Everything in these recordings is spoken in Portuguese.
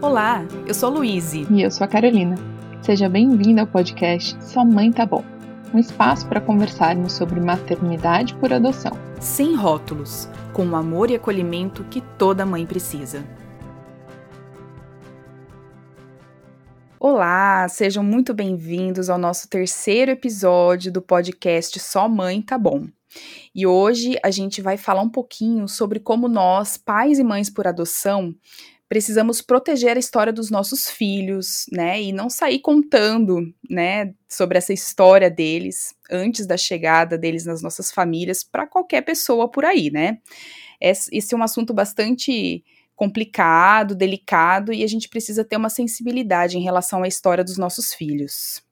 Olá, eu sou Luíse. E eu sou a Carolina. Seja bem-vinda ao podcast Sua Mãe Tá Bom um espaço para conversarmos sobre maternidade por adoção. Sem rótulos, com o amor e acolhimento que toda mãe precisa. Olá, sejam muito bem-vindos ao nosso terceiro episódio do podcast Só Mãe Tá Bom. E hoje a gente vai falar um pouquinho sobre como nós, pais e mães por adoção, precisamos proteger a história dos nossos filhos, né, e não sair contando, né, sobre essa história deles antes da chegada deles nas nossas famílias para qualquer pessoa por aí, né? Esse é um assunto bastante complicado, delicado e a gente precisa ter uma sensibilidade em relação à história dos nossos filhos.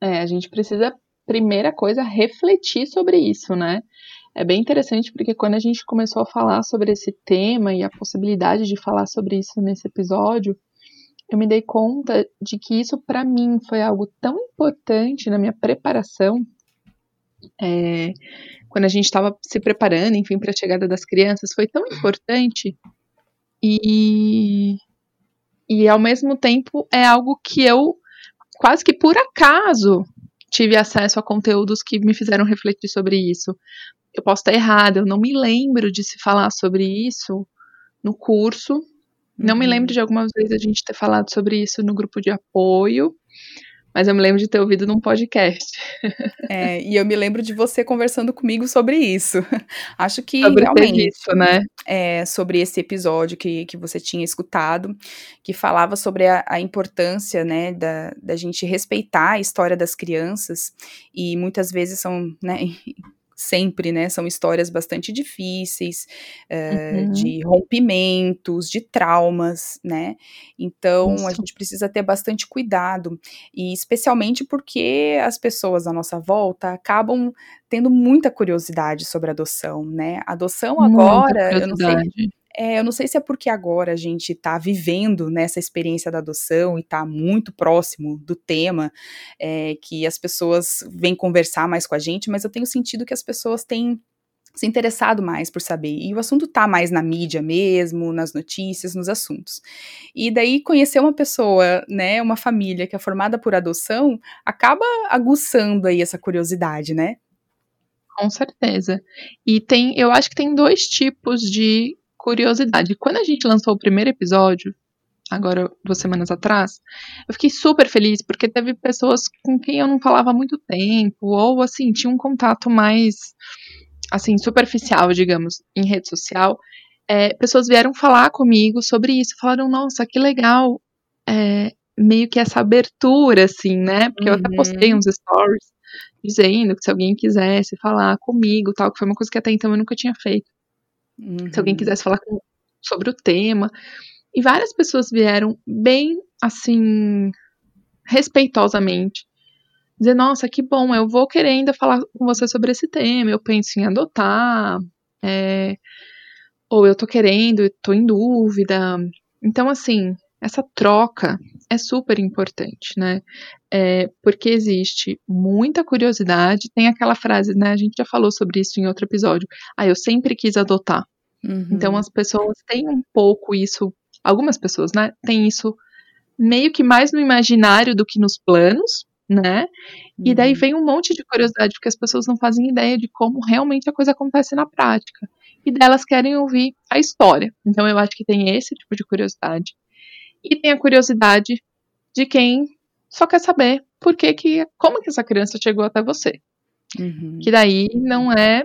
É, a gente precisa, primeira coisa, refletir sobre isso, né? É bem interessante porque quando a gente começou a falar sobre esse tema e a possibilidade de falar sobre isso nesse episódio, eu me dei conta de que isso para mim foi algo tão importante na minha preparação. É, quando a gente estava se preparando, enfim, para a chegada das crianças, foi tão importante e e ao mesmo tempo é algo que eu quase que por acaso tive acesso a conteúdos que me fizeram refletir sobre isso eu posso estar errada, eu não me lembro de se falar sobre isso no curso. Não me lembro uhum. de algumas vezes a gente ter falado sobre isso no grupo de apoio, mas eu me lembro de ter ouvido num podcast. É, e eu me lembro de você conversando comigo sobre isso. Acho que sobre realmente, isso, né? É, sobre esse episódio que, que você tinha escutado, que falava sobre a, a importância, né, da, da gente respeitar a história das crianças, e muitas vezes são, né, sempre, né? São histórias bastante difíceis, uh, uhum. de rompimentos, de traumas, né? Então Isso. a gente precisa ter bastante cuidado, e especialmente porque as pessoas à nossa volta acabam tendo muita curiosidade sobre adoção, né? Adoção agora, eu não sei é, eu não sei se é porque agora a gente está vivendo nessa experiência da adoção e está muito próximo do tema, é, que as pessoas vêm conversar mais com a gente, mas eu tenho sentido que as pessoas têm se interessado mais por saber. E o assunto tá mais na mídia mesmo, nas notícias, nos assuntos. E daí conhecer uma pessoa, né, uma família que é formada por adoção, acaba aguçando aí essa curiosidade, né? Com certeza. E tem, eu acho que tem dois tipos de curiosidade. Quando a gente lançou o primeiro episódio, agora duas semanas atrás, eu fiquei super feliz porque teve pessoas com quem eu não falava há muito tempo, ou assim, tinha um contato mais assim, superficial, digamos, em rede social. É, pessoas vieram falar comigo sobre isso, falaram, nossa, que legal, é, meio que essa abertura, assim, né? Porque uhum. eu até uhum. postei uns stories dizendo que se alguém quisesse falar comigo, tal, que foi uma coisa que até então eu nunca tinha feito. Uhum. Se alguém uhum. quisesse falar com, sobre o tema. E várias pessoas vieram bem assim, respeitosamente, dizer: Nossa, que bom, eu vou querer ainda falar com você sobre esse tema, eu penso em adotar, é, ou eu tô querendo, tô em dúvida. Então, assim, essa troca é super importante, né? É, porque existe muita curiosidade. Tem aquela frase, né? A gente já falou sobre isso em outro episódio. Ah, eu sempre quis adotar. Uhum. Então as pessoas têm um pouco isso, algumas pessoas, né? Tem isso meio que mais no imaginário do que nos planos, né? Uhum. E daí uhum. vem um monte de curiosidade, porque as pessoas não fazem ideia de como realmente a coisa acontece na prática. E delas querem ouvir a história. Então eu acho que tem esse tipo de curiosidade. E tem a curiosidade de quem só quer saber por que, que como que essa criança chegou até você. Uhum. Que daí não é,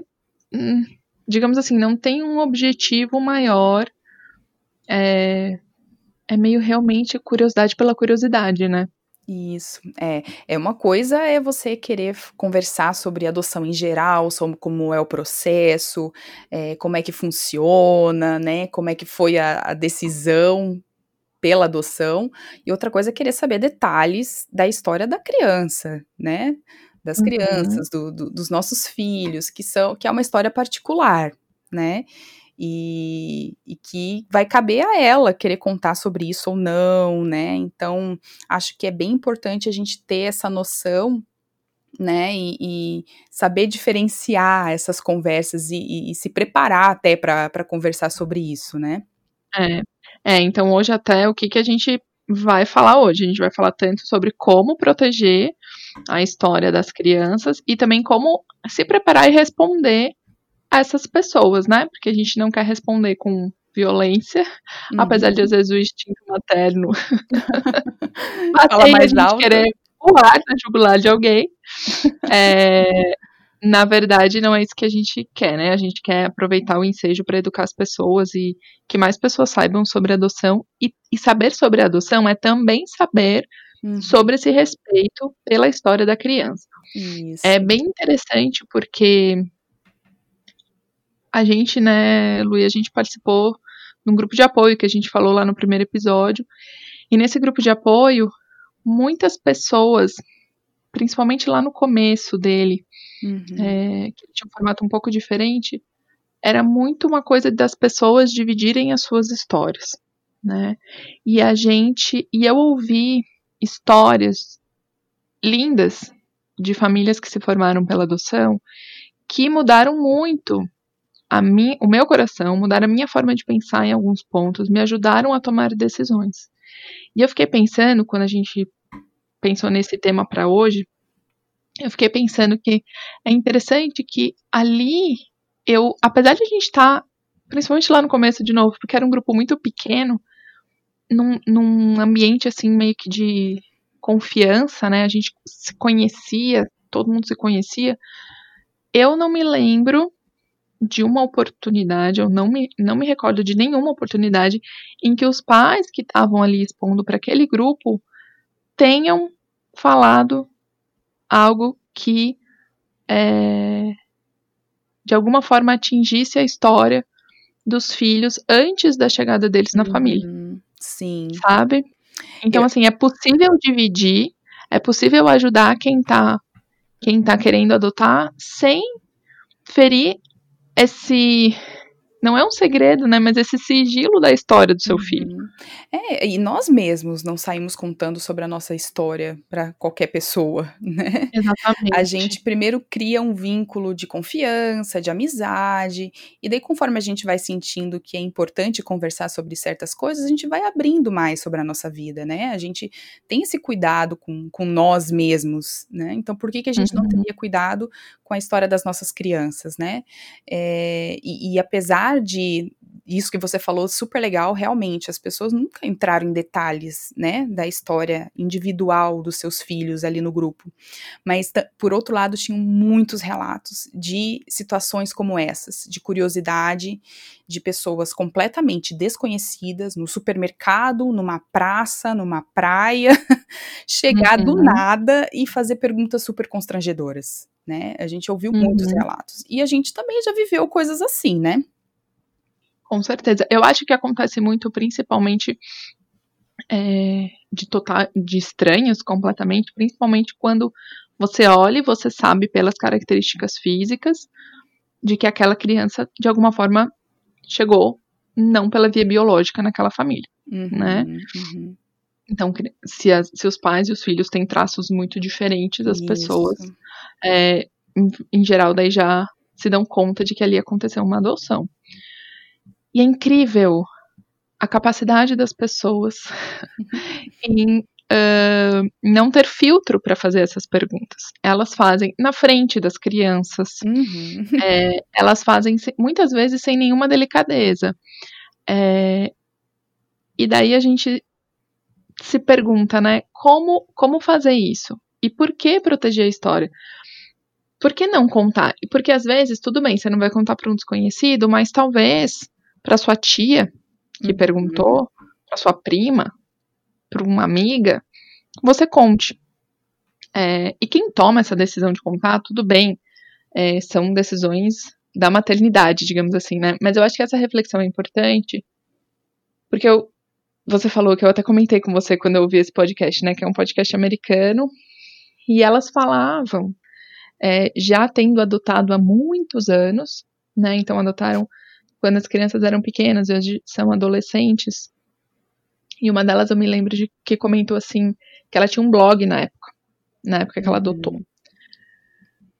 hum, digamos assim, não tem um objetivo maior. É, é meio realmente curiosidade pela curiosidade, né? Isso, é. É uma coisa é você querer conversar sobre adoção em geral, sobre como é o processo, é, como é que funciona, né? Como é que foi a, a decisão pela adoção, e outra coisa é querer saber detalhes da história da criança, né? Das uhum. crianças, do, do, dos nossos filhos, que são que é uma história particular, né? E, e, que vai caber a ela querer contar sobre isso ou não, né? Então, acho que é bem importante a gente ter essa noção, né? E, e saber diferenciar essas conversas e, e se preparar até para conversar sobre isso, né? É, é, então hoje até o que, que a gente vai falar hoje? A gente vai falar tanto sobre como proteger a história das crianças e também como se preparar e responder a essas pessoas, né? Porque a gente não quer responder com violência, uhum. apesar de às vezes o instinto materno bater mais a gente alto. querer pular na jugular de alguém. É, na verdade, não é isso que a gente quer, né? A gente quer aproveitar o ensejo para educar as pessoas e que mais pessoas saibam sobre adoção. E, e saber sobre adoção é também saber uhum. sobre esse respeito pela história da criança. Isso. É bem interessante porque a gente, né, Luí, a gente participou num grupo de apoio que a gente falou lá no primeiro episódio. E nesse grupo de apoio, muitas pessoas, principalmente lá no começo dele, uhum. é, que tinha um formato um pouco diferente, era muito uma coisa das pessoas dividirem as suas histórias, né? E a gente, e eu ouvi histórias lindas de famílias que se formaram pela adoção que mudaram muito a mim, o meu coração, mudaram a minha forma de pensar em alguns pontos, me ajudaram a tomar decisões. E eu fiquei pensando, quando a gente pensou nesse tema para hoje, eu fiquei pensando que é interessante que ali eu, apesar de a gente estar, tá, principalmente lá no começo de novo, porque era um grupo muito pequeno, num, num ambiente assim meio que de confiança, né? A gente se conhecia, todo mundo se conhecia. Eu não me lembro de uma oportunidade, eu não me, não me recordo de nenhuma oportunidade em que os pais que estavam ali expondo para aquele grupo tenham falado algo que é, de alguma forma atingisse a história dos filhos antes da chegada deles na uhum, família. Sim. Sabe? Então, eu... assim, é possível dividir, é possível ajudar quem tá, quem tá querendo adotar sem ferir esse não é um segredo, né? Mas esse sigilo da história do seu uhum. filho. É, e nós mesmos não saímos contando sobre a nossa história para qualquer pessoa, né? Exatamente. A gente primeiro cria um vínculo de confiança, de amizade, e daí conforme a gente vai sentindo que é importante conversar sobre certas coisas, a gente vai abrindo mais sobre a nossa vida, né? A gente tem esse cuidado com, com nós mesmos, né? Então por que, que a gente uhum. não teria cuidado com a história das nossas crianças, né? É, e, e apesar apesar de isso que você falou super legal, realmente as pessoas nunca entraram em detalhes, né, da história individual dos seus filhos ali no grupo. Mas por outro lado, tinham muitos relatos de situações como essas, de curiosidade de pessoas completamente desconhecidas no supermercado, numa praça, numa praia, chegar uhum. do nada e fazer perguntas super constrangedoras, né? A gente ouviu uhum. muitos relatos. E a gente também já viveu coisas assim, né? Com certeza. Eu acho que acontece muito, principalmente é, de, total, de estranhos completamente, principalmente quando você olha e você sabe pelas características físicas de que aquela criança, de alguma forma, chegou não pela via biológica naquela família, uhum, né? Uhum. Então, se, as, se, os pais e os filhos têm traços muito diferentes, as Isso. pessoas, é, em, em, geral, daí já se dão conta de que ali aconteceu uma adoção. E é incrível a capacidade das pessoas em uh, não ter filtro para fazer essas perguntas. Elas fazem na frente das crianças, uhum. é, elas fazem muitas vezes sem nenhuma delicadeza. É, e daí a gente se pergunta, né, como, como fazer isso? E por que proteger a história? Por que não contar? Porque às vezes, tudo bem, você não vai contar para um desconhecido, mas talvez para sua tia que uhum. perguntou, para sua prima, para uma amiga, você conte. É, e quem toma essa decisão de contar, tudo bem, é, são decisões da maternidade, digamos assim, né? Mas eu acho que essa reflexão é importante, porque eu, você falou que eu até comentei com você quando eu ouvi esse podcast, né? Que é um podcast americano, e elas falavam, é, já tendo adotado há muitos anos, né? Então adotaram quando as crianças eram pequenas e hoje são adolescentes. E uma delas eu me lembro de que comentou assim que ela tinha um blog na época, na época que ela adotou.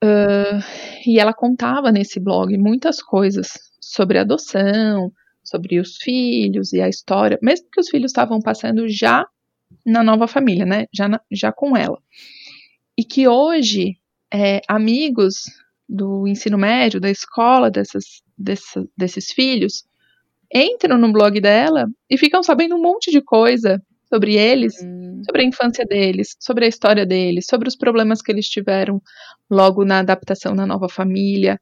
Uh, e ela contava nesse blog muitas coisas sobre adoção, sobre os filhos e a história, mesmo que os filhos estavam passando já na nova família, né? Já, na, já com ela. E que hoje, é, amigos do ensino médio, da escola dessas, dessa, desses filhos, entram no blog dela e ficam sabendo um monte de coisa sobre eles, hum. sobre a infância deles, sobre a história deles, sobre os problemas que eles tiveram logo na adaptação na nova família.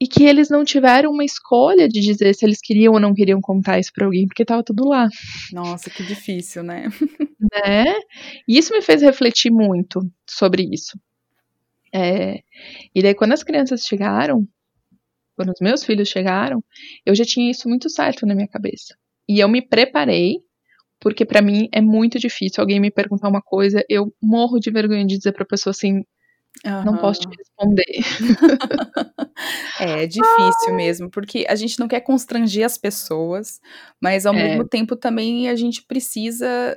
E que eles não tiveram uma escolha de dizer se eles queriam ou não queriam contar isso para alguém, porque estava tudo lá. Nossa, que difícil, né? né? E isso me fez refletir muito sobre isso. É, e daí, quando as crianças chegaram, quando os meus filhos chegaram, eu já tinha isso muito certo na minha cabeça. E eu me preparei, porque para mim é muito difícil alguém me perguntar uma coisa, eu morro de vergonha de dizer pra pessoa assim, Uhum. Não posso te responder. é, é difícil mesmo, porque a gente não quer constranger as pessoas, mas ao é. mesmo tempo também a gente precisa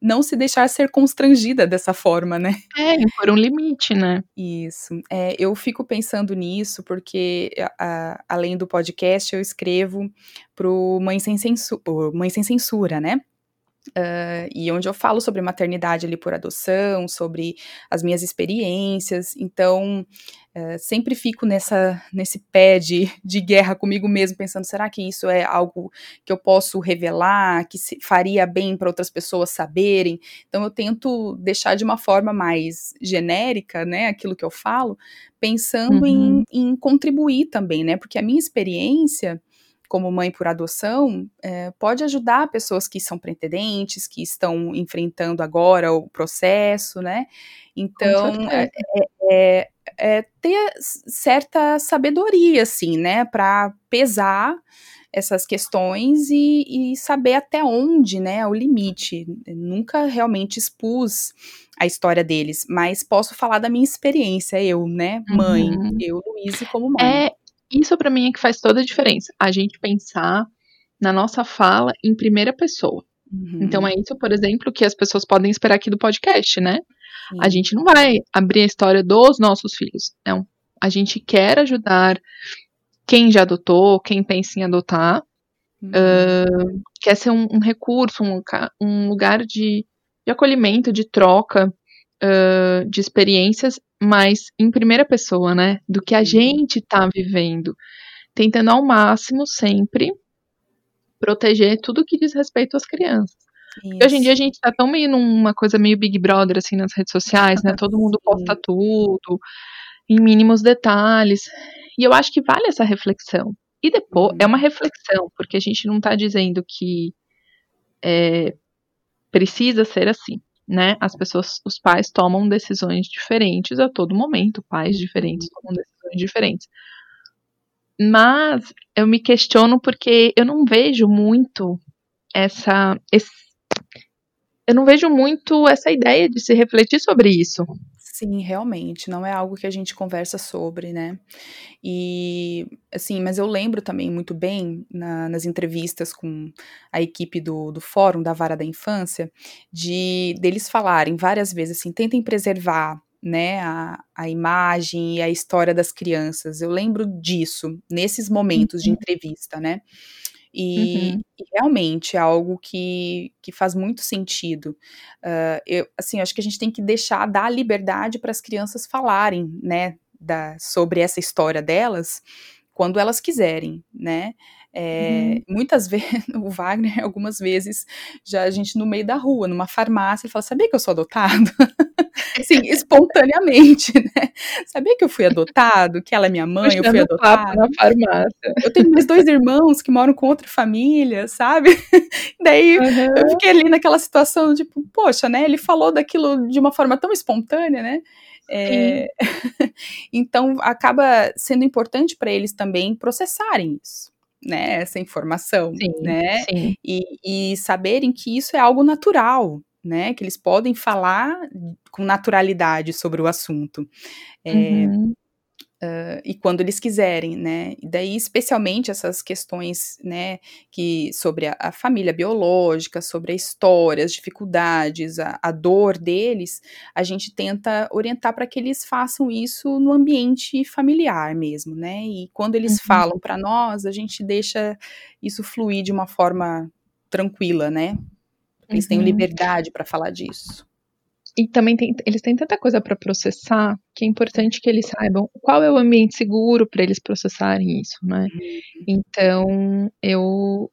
não se deixar ser constrangida dessa forma, né? É, por um limite, né? Isso. É, eu fico pensando nisso porque, a, além do podcast, eu escrevo pro Mãe Sem, Censura, Mãe Sem Censura, né? Uh, e onde eu falo sobre maternidade ali por adoção, sobre as minhas experiências, então uh, sempre fico nessa, nesse pé de, de guerra comigo mesmo, pensando, será que isso é algo que eu posso revelar, que faria bem para outras pessoas saberem? Então eu tento deixar de uma forma mais genérica, né, aquilo que eu falo, pensando uhum. em, em contribuir também, né, porque a minha experiência como mãe por adoção, é, pode ajudar pessoas que são pretendentes, que estão enfrentando agora o processo, né? Então, é, é, é, ter certa sabedoria, assim, né, para pesar essas questões e, e, saber até onde, né, o limite. Eu nunca realmente expus a história deles, mas posso falar da minha experiência, eu, né, mãe, uhum. eu, Luísa, como mãe. É, isso para mim é que faz toda a diferença. A gente pensar na nossa fala em primeira pessoa. Uhum. Então é isso, por exemplo, que as pessoas podem esperar aqui do podcast, né? Sim. A gente não vai abrir a história dos nossos filhos. Não. A gente quer ajudar quem já adotou, quem pensa em adotar. Uhum. Uh, quer ser um, um recurso, um, um lugar de, de, acolhimento, de troca uh, de experiências mais em primeira pessoa, né? Do que a gente tá vivendo. Tentando ao máximo sempre proteger tudo que diz respeito às crianças. Hoje em dia a gente tá tão meio numa coisa meio Big Brother, assim, nas redes sociais, né? Todo mundo posta tudo, em mínimos detalhes. E eu acho que vale essa reflexão. E depois, é uma reflexão, porque a gente não tá dizendo que é, precisa ser assim né? As pessoas, os pais tomam decisões diferentes a todo momento, pais diferentes tomam decisões diferentes. Mas eu me questiono porque eu não vejo muito essa esse, eu não vejo muito essa ideia de se refletir sobre isso. Sim, realmente, não é algo que a gente conversa sobre, né? E, assim, mas eu lembro também muito bem, na, nas entrevistas com a equipe do, do Fórum da Vara da Infância, de deles falarem várias vezes assim, tentem preservar né, a, a imagem e a história das crianças. Eu lembro disso, nesses momentos de uhum. entrevista, né? E, uhum. e, realmente é algo que, que faz muito sentido. Uh, eu, assim, acho que a gente tem que deixar, dar liberdade para as crianças falarem, né, da, sobre essa história delas, quando elas quiserem, né? É, uhum. Muitas vezes, o Wagner, algumas vezes, já a gente no meio da rua, numa farmácia, ele fala: Sabia que eu sou adotado? Sim, espontaneamente, né? Sabia que eu fui adotado? Que ela é minha mãe, eu fui adotado. na farmácia. Eu tenho mais dois irmãos que moram com outra família, sabe? Daí uhum. eu fiquei ali naquela situação, tipo, poxa, né? Ele falou daquilo de uma forma tão espontânea, né? É... então acaba sendo importante para eles também processarem isso né, essa informação, sim, né, sim. E, e saberem que isso é algo natural, né, que eles podem falar com naturalidade sobre o assunto. É, uhum. Uh, e quando eles quiserem, né? E daí, especialmente essas questões, né, que sobre a, a família biológica, sobre a história, as dificuldades, a, a dor deles, a gente tenta orientar para que eles façam isso no ambiente familiar mesmo, né? E quando eles uhum. falam para nós, a gente deixa isso fluir de uma forma tranquila, né? Eles uhum. têm liberdade para falar disso e também tem, eles têm tanta coisa para processar que é importante que eles saibam qual é o ambiente seguro para eles processarem isso, né? Uhum. Então, eu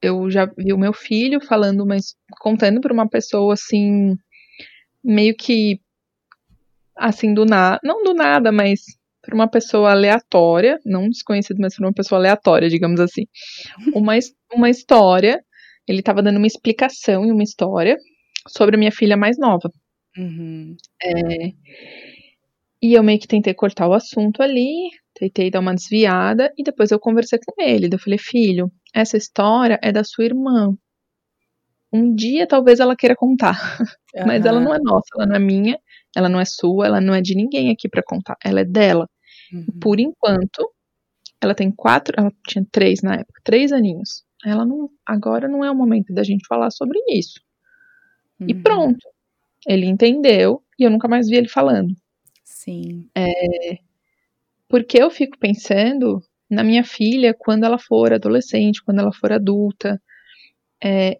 eu já vi o meu filho falando, mas contando para uma pessoa assim, meio que assim do nada, não do nada, mas para uma pessoa aleatória, não desconhecido, mas para uma pessoa aleatória, digamos assim, uma, uma história. Ele estava dando uma explicação em uma história sobre a minha filha mais nova. Uhum. É, e eu meio que tentei cortar o assunto ali, tentei dar uma desviada, e depois eu conversei com ele. Eu falei, filho, essa história é da sua irmã. Um dia talvez ela queira contar, uhum. mas ela não é nossa, ela não é minha, ela não é sua, ela não é de ninguém aqui para contar, ela é dela. Uhum. Por enquanto, ela tem quatro, ela tinha três na época, três aninhos. Ela não, agora não é o momento da gente falar sobre isso. E uhum. pronto. Ele entendeu e eu nunca mais vi ele falando. Sim. É, porque eu fico pensando na minha filha quando ela for adolescente, quando ela for adulta. É,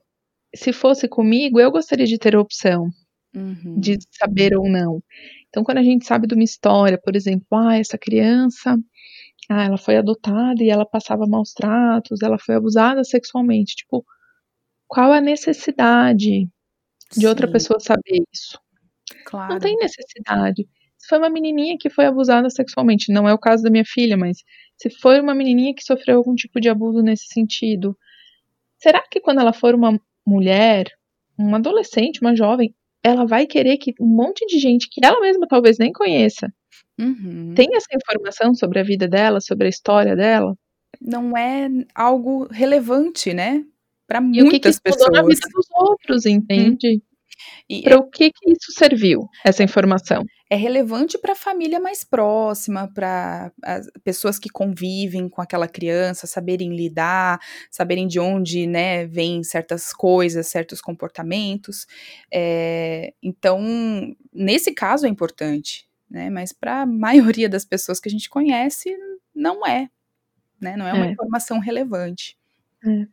se fosse comigo, eu gostaria de ter a opção uhum. de saber ou não. Então, quando a gente sabe de uma história, por exemplo, ah, essa criança, ah, ela foi adotada e ela passava maus tratos, ela foi abusada sexualmente, tipo, qual a necessidade de Sim. outra pessoa saber isso. Claro. Não tem necessidade. Se foi uma menininha que foi abusada sexualmente, não é o caso da minha filha, mas se foi uma menininha que sofreu algum tipo de abuso nesse sentido, será que quando ela for uma mulher, uma adolescente, uma jovem, ela vai querer que um monte de gente que ela mesma talvez nem conheça uhum. tenha essa informação sobre a vida dela, sobre a história dela? Não é algo relevante, né? para muitas que que pessoas. na vida dos outros, entende? Hum. Para o que, que isso serviu, essa informação? É relevante para a família mais próxima, para as pessoas que convivem com aquela criança, saberem lidar, saberem de onde, né, vêm certas coisas, certos comportamentos. É, então, nesse caso é importante, né? Mas para a maioria das pessoas que a gente conhece, não é, né? Não é uma é. informação relevante. É.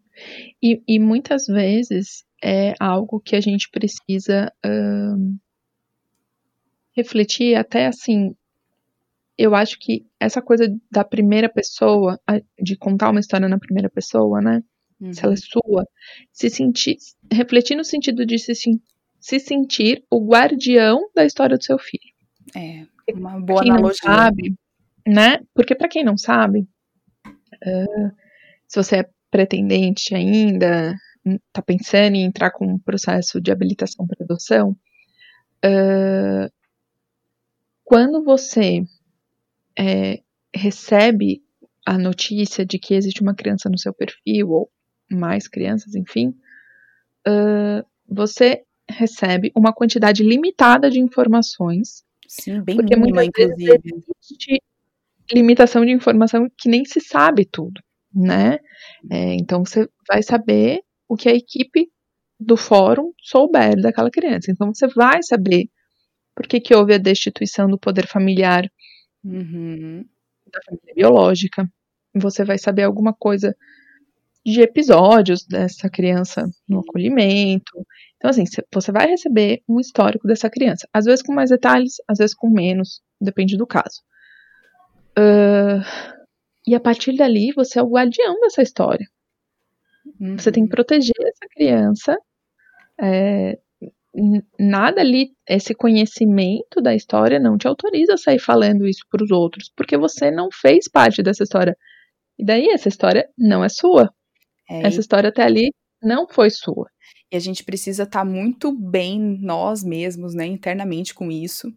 E, e muitas vezes é algo que a gente precisa refletir até assim. Eu acho que essa coisa da primeira pessoa, de contar uma história na primeira pessoa, né? Uhum. Se ela é uhum. sua, se sentir, refletir no sentido de se, se sentir o guardião da história do seu filho. É, uma boa quem analogia. Não sabe, né? Porque para quem não sabe, uh, se você é pretendente ainda, está pensando em entrar com um processo de habilitação para adoção, uh, quando você é, recebe a notícia de que existe uma criança no seu perfil, ou mais crianças, enfim, uh, você recebe uma quantidade limitada de informações. Sim, bem porque mínima, inclusive. Existe limitação de informação que nem se sabe tudo né? É, então você vai saber o que a equipe do fórum souber daquela criança. Então você vai saber por que, que houve a destituição do poder familiar uhum. da família biológica. Você vai saber alguma coisa de episódios dessa criança no acolhimento. Então, assim, você vai receber um histórico dessa criança. Às vezes com mais detalhes, às vezes com menos, depende do caso. Uh, e a partir dali, você é o guardião dessa história. Uhum. Você tem que uhum. proteger essa criança. É, nada ali, esse conhecimento da história não te autoriza a sair falando isso para os outros, porque você não fez parte dessa história. E daí essa história não é sua. É, essa história até ali não foi sua. E a gente precisa estar tá muito bem nós mesmos, né, internamente com isso.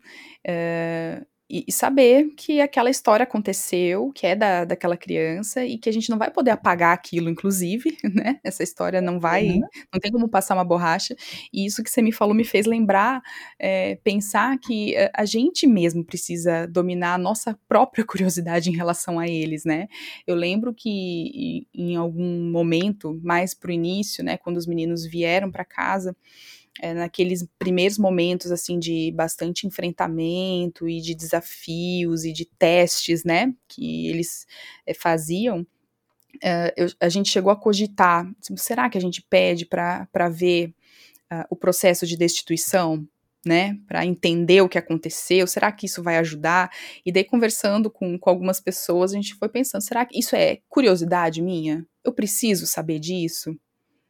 É, e, e, saber que aquela história aconteceu, que é da, daquela criança, e que a gente não vai poder apagar aquilo, inclusive, né? Essa história não vai, uhum. não tem como passar uma borracha. E isso que você me falou me fez lembrar, é, pensar que a gente mesmo precisa dominar a nossa própria curiosidade em relação a eles, né? Eu lembro que em algum momento, mais pro início, né, quando os meninos vieram para casa, é, naqueles primeiros momentos assim de bastante enfrentamento e de desafios e de testes, né, que eles é, faziam, é, eu, a gente chegou a cogitar, tipo, será que a gente pede para ver uh, o processo de destituição, né, para entender o que aconteceu, será que isso vai ajudar? E daí conversando com, com algumas pessoas, a gente foi pensando, será que isso é curiosidade minha? Eu preciso saber disso?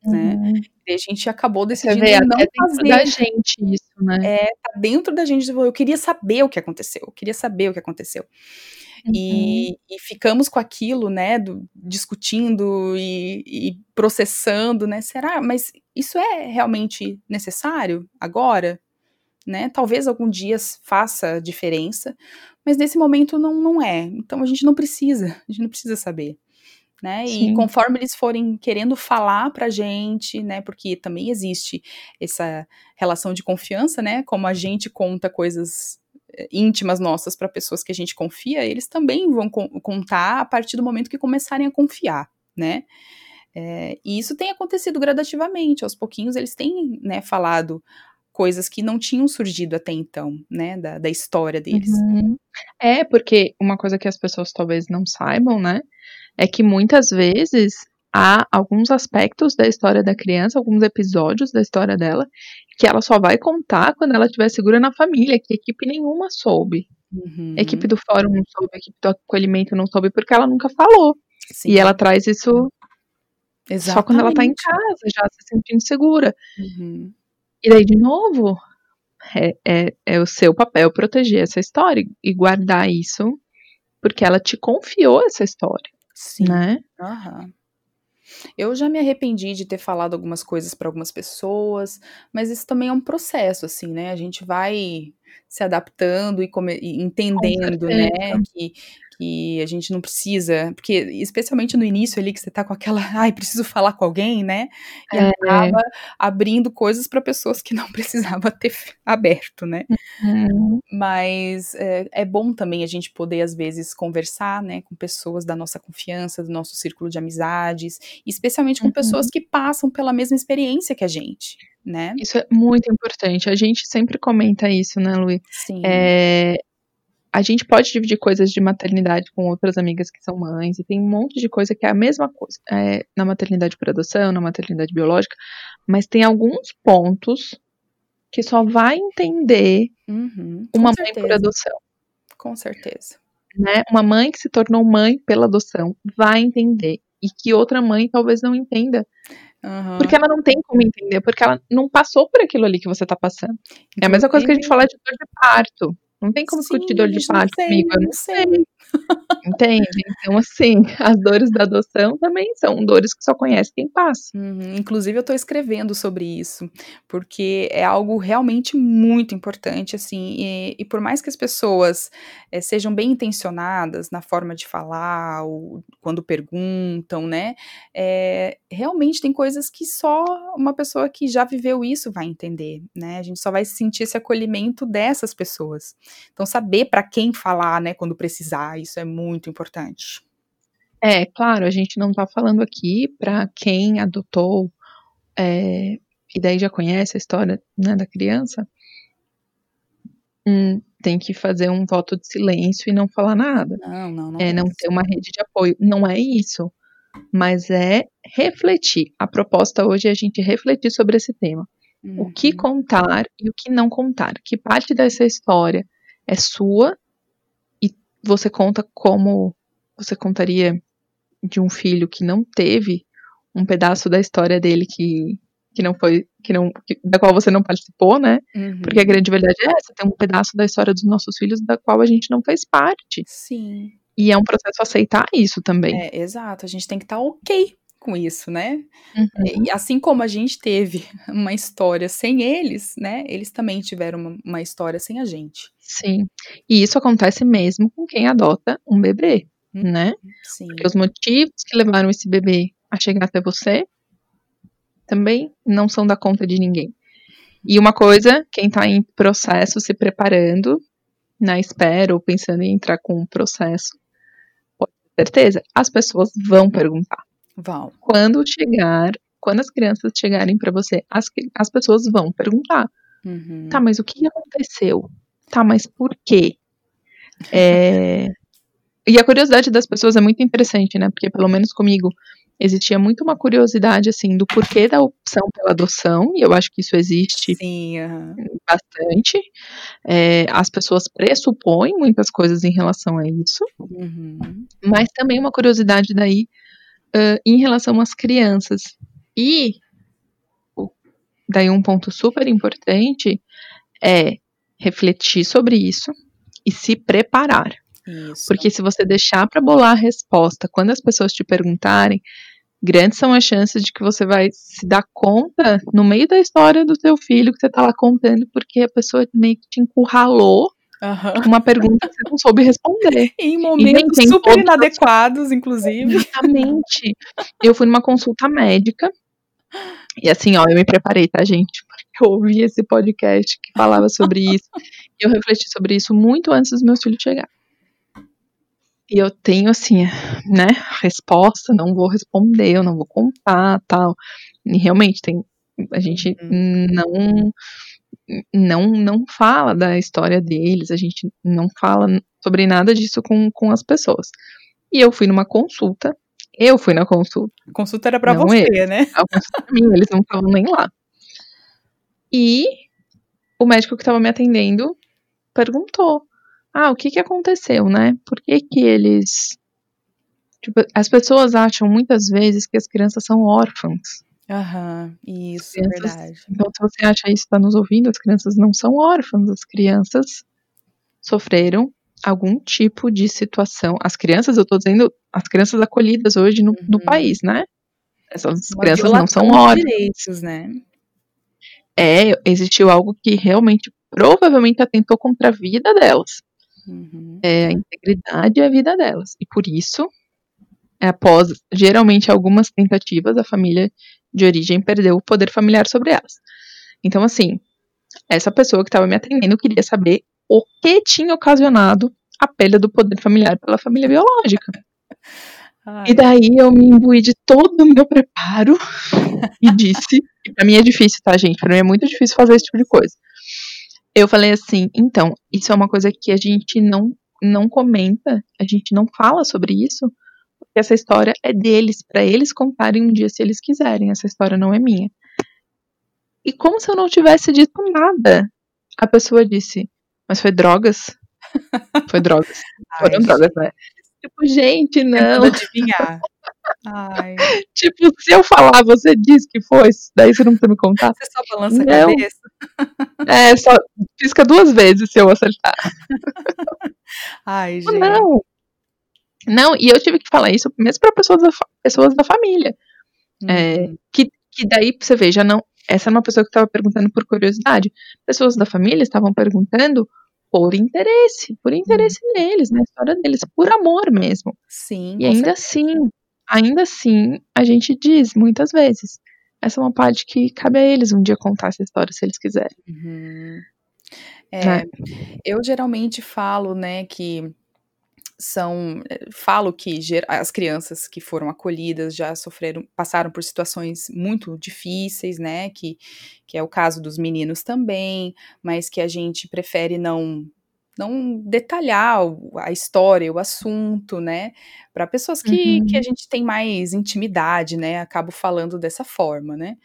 Né? Uhum. E a gente acabou decidindo vê, não é fazer. da gente isso, né? É, tá dentro da gente. Eu queria saber o que aconteceu, eu queria saber o que aconteceu. Uhum. E, e, ficamos com aquilo, né, do, discutindo e, e, processando, né, será, mas isso é realmente necessário agora? Né, talvez algum dia faça diferença, mas nesse momento não, não é, então a gente não precisa, a gente não precisa saber né? Sim. E conforme eles forem querendo falar pra gente, né? Porque também existe essa relação de confiança, né? Como a gente conta coisas eh, íntimas nossas para pessoas que a gente confia, eles também vão co contar a partir do momento que começarem a confiar, né? É, e isso tem acontecido gradativamente, aos pouquinhos eles têm, né, falado coisas que não tinham surgido até então, né, da, da história deles. Uhum. É, porque uma coisa que as pessoas talvez não saibam, né, é que muitas vezes há alguns aspectos da história da criança, alguns episódios da história dela, que ela só vai contar quando ela estiver segura na família, que equipe nenhuma soube. Uhum. Equipe do fórum não soube, equipe do acolhimento não soube, porque ela nunca falou. Sim. E ela traz isso Exatamente. só quando ela tá em casa, já se sentindo segura. Uhum. E daí, de novo, é, é, é o seu papel proteger essa história e guardar isso, porque ela te confiou essa história. Sim. Né? Aham. Eu já me arrependi de ter falado algumas coisas para algumas pessoas, mas isso também é um processo, assim, né? A gente vai se adaptando e, e entendendo, né? Que, que a gente não precisa, porque especialmente no início ali que você tá com aquela, ai, preciso falar com alguém, né? E é. acaba abrindo coisas para pessoas que não precisava ter aberto, né? Uhum. Mas é, é, bom também a gente poder às vezes conversar, né, com pessoas da nossa confiança, do nosso círculo de amizades, especialmente com uhum. pessoas que passam pela mesma experiência que a gente. Né? Isso é muito importante. A gente sempre comenta isso, né, Luiz? Sim. É, a gente pode dividir coisas de maternidade com outras amigas que são mães, e tem um monte de coisa que é a mesma coisa é, na maternidade por adoção, na maternidade biológica, mas tem alguns pontos que só vai entender uhum, uma mãe por adoção. Com certeza. Né? Uma mãe que se tornou mãe pela adoção vai entender. E que outra mãe talvez não entenda. Uhum. Porque ela não tem como entender, porque ela não passou por aquilo ali que você tá passando. É a mesma coisa que a gente fala de dor de parto. Não tem como Sim, discutir dor de parto comigo, eu não sei. sei. Entende? Então, assim, as dores da adoção também são dores que só conhece quem passa. Uhum. Inclusive, eu estou escrevendo sobre isso, porque é algo realmente muito importante, assim, e, e por mais que as pessoas é, sejam bem intencionadas na forma de falar, ou quando perguntam, né, é, realmente tem coisas que só uma pessoa que já viveu isso vai entender, né, a gente só vai sentir esse acolhimento dessas pessoas. Então, saber para quem falar, né, quando precisar, isso é muito importante. É, claro, a gente não está falando aqui para quem adotou é, e daí já conhece a história né, da criança, hum, tem que fazer um voto de silêncio e não falar nada. Não, não, não. É, não ter uma rede de apoio. Não é isso. Mas é refletir. A proposta hoje é a gente refletir sobre esse tema. Uhum. O que uhum. contar e o que não contar. Que parte dessa história é sua e você conta como você contaria de um filho que não teve um pedaço da história dele que, que não foi, que não, que, da qual você não participou, né? Uhum. Porque a grande verdade é essa, tem um pedaço da história dos nossos filhos da qual a gente não fez parte. Sim. E é um processo aceitar isso também. É, exato. A gente tem que estar tá ok com isso, né? Uhum. E assim como a gente teve uma história sem eles, né? Eles também tiveram uma, uma, história sem a gente. Sim. E isso acontece mesmo com quem adota um bebê, uhum. né? Sim. Porque os motivos que levaram esse bebê a chegar até você também não são da conta de ninguém. E uma coisa, quem está em processo, se preparando, na espera ou pensando em entrar com um processo, pode ter certeza, as pessoas vão perguntar. Vão. Quando chegar, quando as crianças chegarem para você, as, as pessoas vão perguntar. Uhum. Tá, mas o que aconteceu? Tá, mas por quê? É... e a curiosidade das pessoas é muito interessante, né? Porque pelo menos comigo, existia muito uma curiosidade assim do porquê da opção pela adoção, e eu acho que isso existe Sim, uhum. bastante. É, as pessoas pressupõem muitas coisas em relação a isso, uhum. mas também uma curiosidade daí uh, em relação às crianças. E daí um ponto super importante é refletir sobre isso e se preparar. Isso. Porque se você deixar para bolar a resposta quando as pessoas te perguntarem, grandes são as chances de que você vai se dar conta no meio da história do seu filho que você tá lá contando, porque a pessoa meio que te encurralou Uhum. Uma pergunta que você não soube responder. em momentos super inadequados, inclusive. Exatamente. Eu fui numa consulta médica. E assim, ó, eu me preparei, tá, gente? Porque eu ouvi esse podcast que falava sobre isso. e eu refleti sobre isso muito antes dos meus filhos chegarem. E eu tenho, assim, né, resposta, não vou responder, eu não vou contar, tal. E realmente, tem, a gente uhum. não, não, não fala da história deles, a gente não fala sobre nada disso com, com as pessoas. E eu fui numa consulta, eu fui na consulta. A consulta era pra você, eles, né? A consulta mim, eles não estavam nem lá. E o médico que estava me atendendo perguntou: ah, o que que aconteceu, né? Por que que eles... Tipo, as pessoas acham muitas vezes que as crianças são órfãs. Aham, isso, crianças, verdade. Então, se você acha isso, está nos ouvindo, as crianças não são órfãs, as crianças sofreram algum tipo de situação. As crianças, eu estou dizendo, as crianças acolhidas hoje no, uhum. no país, né? Essas Uma crianças não são órfãs. direitos, né? É, existiu algo que realmente, provavelmente, atentou contra a vida delas. Uhum. É, a integridade e a vida delas. E por isso, após geralmente algumas tentativas, a família de origem perdeu o poder familiar sobre elas. Então, assim, essa pessoa que estava me atendendo queria saber o que tinha ocasionado a perda do poder familiar pela família biológica. Ai. E daí eu me imbuí de todo o meu preparo e disse, e pra mim é difícil, tá, gente? Pra mim é muito difícil fazer esse tipo de coisa eu falei assim, então, isso é uma coisa que a gente não, não comenta, a gente não fala sobre isso, essa história é deles, para eles contarem um dia se eles quiserem, essa história não é minha. E como se eu não tivesse dito nada. A pessoa disse, mas foi drogas? foi drogas. Foram drogas, né? Tipo, gente, não. adivinhar. Ai. tipo, se eu falar, você diz que foi, daí você não precisa me contar. Você só balança não. a cabeça. É, só pisca duas vezes se eu acertar. Ai, gente. Não. Não, e eu tive que falar isso mesmo para pessoas da, pessoas da família. Uhum. É, que, que daí, você vê, já não. Essa é uma pessoa que estava perguntando por curiosidade. Pessoas da família estavam perguntando por interesse, por interesse uhum. neles, na história deles, por amor mesmo. Sim. E ainda certeza. assim, ainda assim, a gente diz muitas vezes. Essa é uma parte que cabe a eles um dia contar essa história, se eles quiserem. Uhum. É, é. Eu geralmente falo, né, que são eh, falo que as crianças que foram acolhidas já sofreram passaram por situações muito difíceis né que, que é o caso dos meninos também mas que a gente prefere não não detalhar a história, o assunto, né? Para pessoas que, uhum. que a gente tem mais intimidade, né? Acabo falando dessa forma, né?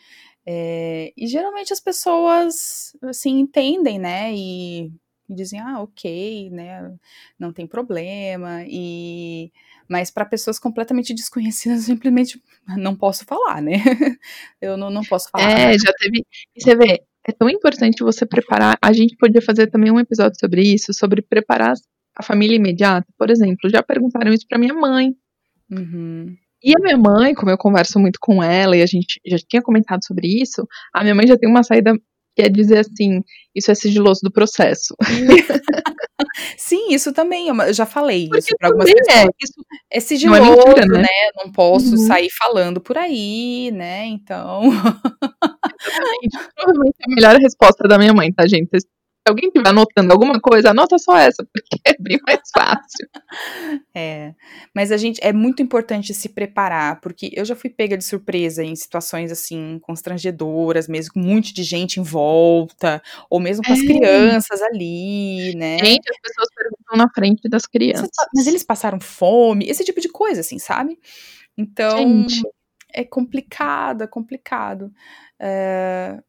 É, e geralmente as pessoas, assim, entendem, né? E, e, dizem, ah, ok, né? Não tem problema. E mas para pessoas completamente desconhecidas, simplesmente não posso falar, né? Eu não, não posso falar. É, já teve. E você vê, é tão importante você preparar. A gente podia fazer também um episódio sobre isso, sobre preparar a família imediata. Por exemplo, já perguntaram isso para minha mãe. Uhum. E a minha mãe, como eu converso muito com ela e a gente já tinha comentado sobre isso, a minha mãe já tem uma saída que é dizer assim, isso é sigiloso do processo. Sim, isso também, eu já falei Porque isso para algumas também pessoas. é, isso É sigiloso, não é mentira, né? né? Não posso Uhum. sair falando por aí, né? Então. Provavelmente é a melhor resposta da minha mãe, tá, gente? Alguém estiver anotando alguma coisa, anota só essa, porque é bem mais fácil. é. Mas a gente é muito importante se preparar, porque eu já fui pega de surpresa em situações assim constrangedoras, mesmo com um monte de gente em volta, ou mesmo com as É. crianças ali, né? Gente, as pessoas perguntam na frente das crianças. Mas eles passaram fome, esse tipo de coisa, assim, sabe? Então, Gente. é complicado, é complicado. É,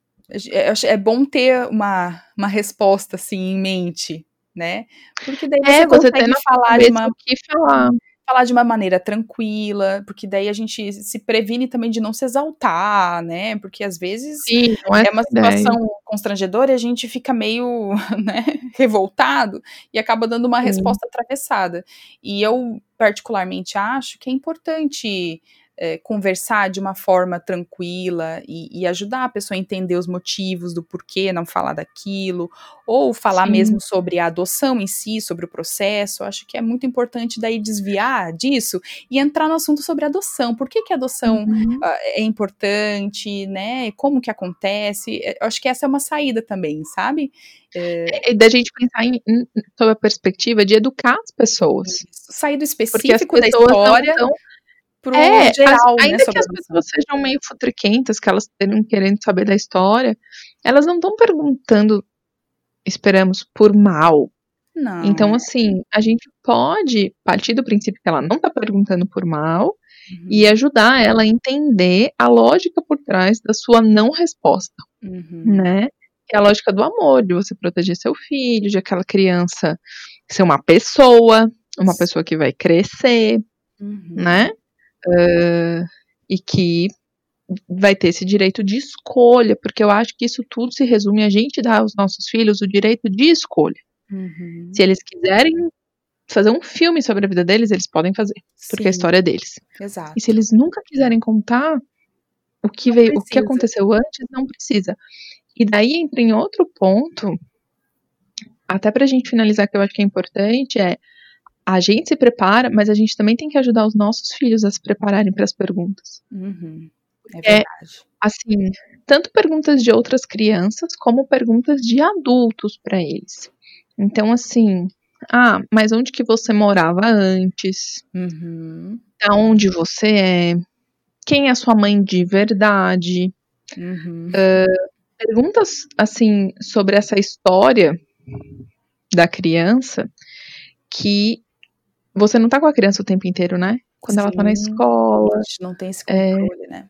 é, é bom ter uma, uma resposta, assim, em mente, né? Porque daí você, É, você consegue tem na falar de, uma, que falar. falar de uma maneira tranquila, porque daí a gente se previne também de não se exaltar, né? Porque às vezes Sim, é é uma essa ideia. situação constrangedora e a gente fica meio né, revoltado e acaba dando uma Sim. resposta atravessada. E eu, particularmente, acho que é importante é, conversar de uma forma tranquila e, e ajudar a pessoa a entender os motivos do porquê não falar daquilo, ou falar Sim. mesmo sobre a adoção em si, sobre o processo. Acho que é muito importante daí desviar disso e entrar no assunto sobre adoção. Por que, que a adoção Uhum. ah, é importante, né? Como que acontece? É, Eu acho que essa é uma saída também, sabe? É, E da gente pensar em, em, sob a perspectiva de educar as pessoas. sair do específico da pessoas não história estão. Pro É, geral, né? ainda que sobre as a pessoas sejam meio futriquentas, que elas estejam querendo saber da história, elas não estão perguntando, esperamos, por mal. Não. Então, assim, a gente pode partir do princípio que ela não está perguntando por mal Uhum, e ajudar ela a entender a lógica por trás da sua não resposta, uhum, né? Que é a lógica do amor, de você proteger seu filho, de aquela criança ser uma pessoa, uma pessoa que vai crescer, uhum. né? Ah, e que vai ter esse direito de escolha, porque eu acho que isso tudo se resume a gente dar aos nossos filhos o direito de escolha. Uhum. Se eles quiserem fazer um filme sobre a vida deles, eles podem fazer, porque a Sim, história é deles. Exato. E se eles nunca quiserem contar o que veio, o que precisa. aconteceu antes, não precisa. E daí entra em outro ponto, até pra gente finalizar que eu acho que é importante, é a gente se prepara, mas a gente também tem que ajudar os nossos filhos a se prepararem para as perguntas. Uhum. É É, verdade. Assim, tanto perguntas de outras crianças como perguntas de adultos para eles. Então, assim, ah, mas onde que você morava antes? Uhum. Da onde você é? Quem é sua mãe de verdade? Uhum. Perguntas, assim, sobre essa história da criança que você não tá com a criança o tempo inteiro, né? Quando ela tá na Sim. escola. A gente não tem esse É. controle, né?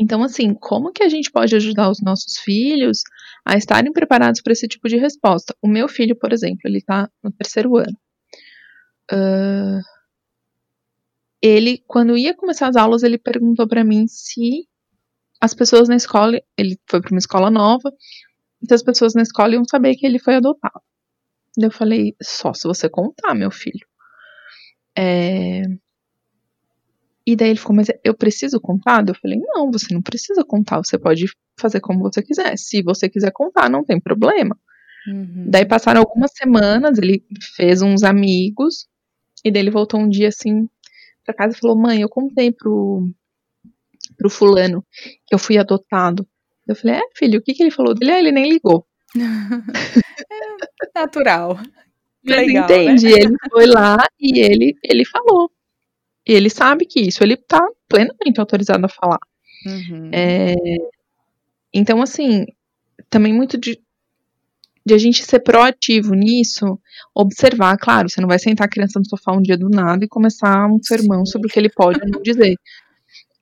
Então, assim, como que a gente pode ajudar os nossos filhos a estarem preparados para esse tipo de resposta? O meu filho, por exemplo, ele tá no terceiro ano. Ah, ele, quando ia começar as aulas, ele perguntou para mim se as pessoas na escola, ele foi para uma escola nova, se as pessoas na escola iam saber que ele foi adotado. Eu falei, só se você contar, meu filho. É, e daí ele ficou, mas eu preciso contar? Eu falei, não, você não precisa contar, você pode fazer como você quiser. Se você quiser contar, não tem problema. Uhum. Daí passaram algumas semanas, ele fez uns amigos, e daí ele voltou um dia assim pra casa e falou: Mãe, eu contei pro, pro fulano que eu fui adotado. Eu falei: É, filho, o que, que ele falou dele? Ah, ele nem ligou. Natural. Mas legal, entende? né? Ele foi lá e ele, ele falou. E ele sabe que isso ele tá plenamente autorizado a falar. Uhum. É, então, assim, também muito de, de a gente ser proativo nisso, observar, claro, você não vai sentar a criança no sofá um dia do nada e começar um sermão Sim. sobre o que ele pode ou não dizer.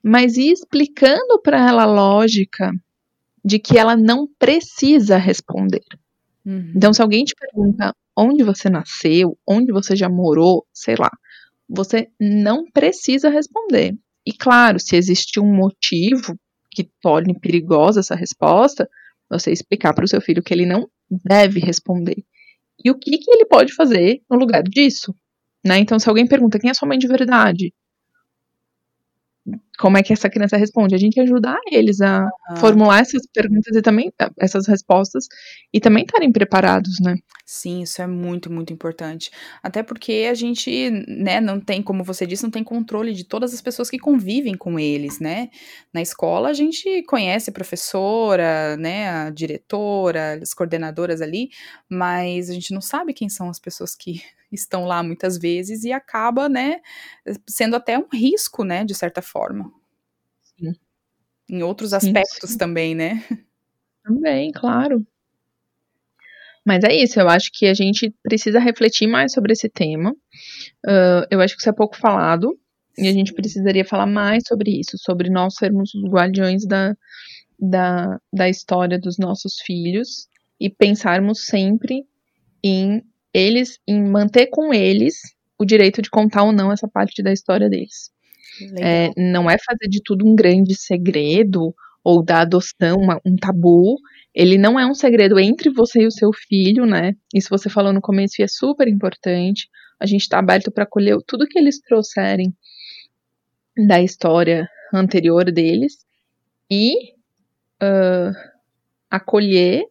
Mas ir explicando para ela a lógica de que ela não precisa responder. Uhum. Então, se alguém te pergunta onde você nasceu, onde você já morou, sei lá, você não precisa responder. E claro, se existe um motivo que torne perigosa essa resposta, você explicar para o seu filho que ele não deve responder. E o que, que ele pode fazer no lugar disso. Né? Então, se alguém pergunta quem é sua mãe de verdade, como é que essa criança responde. A gente ajudar eles a uhum. formular essas perguntas e também essas respostas e também estarem preparados, né? Sim, isso é muito, muito importante. Até porque a gente, né, não tem, como você disse, não tem controle de todas as pessoas que convivem com eles, né? Na escola a gente conhece a professora, né, a diretora, as coordenadoras ali, mas a gente não sabe quem são as pessoas que estão lá muitas vezes e acaba, né, sendo até um risco, né, de certa forma. Sim. Em outros aspectos também, né? Também, claro. Mas é isso, eu acho que a gente precisa refletir mais sobre esse tema. Uh, eu acho que isso é pouco falado. E a gente precisaria falar mais sobre isso, sobre nós sermos os guardiões da, da, da história dos nossos filhos e pensarmos sempre em eles, em manter com eles o direito de contar ou não essa parte da história deles. É, não é fazer de tudo um grande segredo ou da adoção uma, um tabu. Ele não é um segredo entre você e o seu filho, né? Isso você falou no começo e é super importante. A gente está aberto para acolher tudo que eles trouxerem da história anterior deles e uh, acolher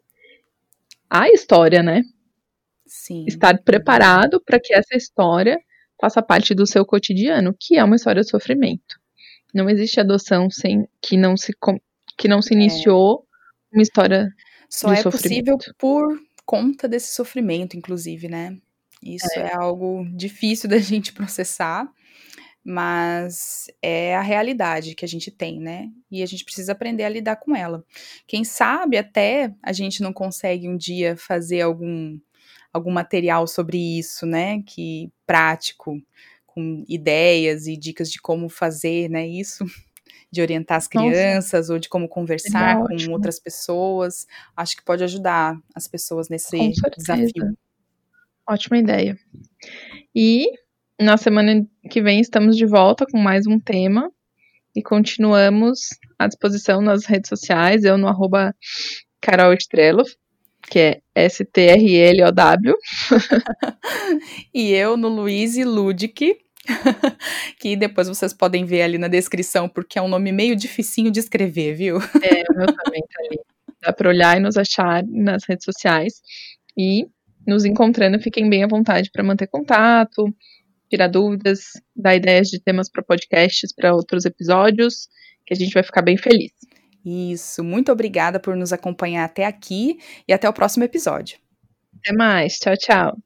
a história, né? Sim. Estar preparado para que essa história faça parte do seu cotidiano, que é uma história de sofrimento. Não existe adoção sem que não se que não se é. iniciou é. uma história só é possível por conta desse sofrimento, inclusive, né? Isso é. é algo difícil da gente processar, mas é a realidade que a gente tem, né? E a gente precisa aprender a lidar com ela. Quem sabe até a gente não consegue um dia fazer algum algum material sobre isso, né? Que prático, com ideias e dicas de como fazer, né? Isso, de orientar as crianças Nossa. ou de como conversar com ótimo. outras pessoas. Acho que pode ajudar as pessoas nesse desafio. Ótima ideia. E na semana que vem estamos de volta com mais um tema e continuamos à disposição nas redes sociais, eu no arroba Carol Estrelo, que é S-T-R-L-O-W. e eu no Luiz Ludic, que depois vocês podem ver ali na descrição, porque é um nome meio dificinho de escrever, viu? É, o meu também tá ali. Dá para olhar e nos achar nas redes sociais. E nos encontrando, fiquem bem à vontade para manter contato, tirar dúvidas, dar ideias de temas para podcasts, para outros episódios, que a gente vai ficar bem feliz. Isso, muito obrigada por nos acompanhar até aqui e até o próximo episódio. Até mais, tchau, tchau.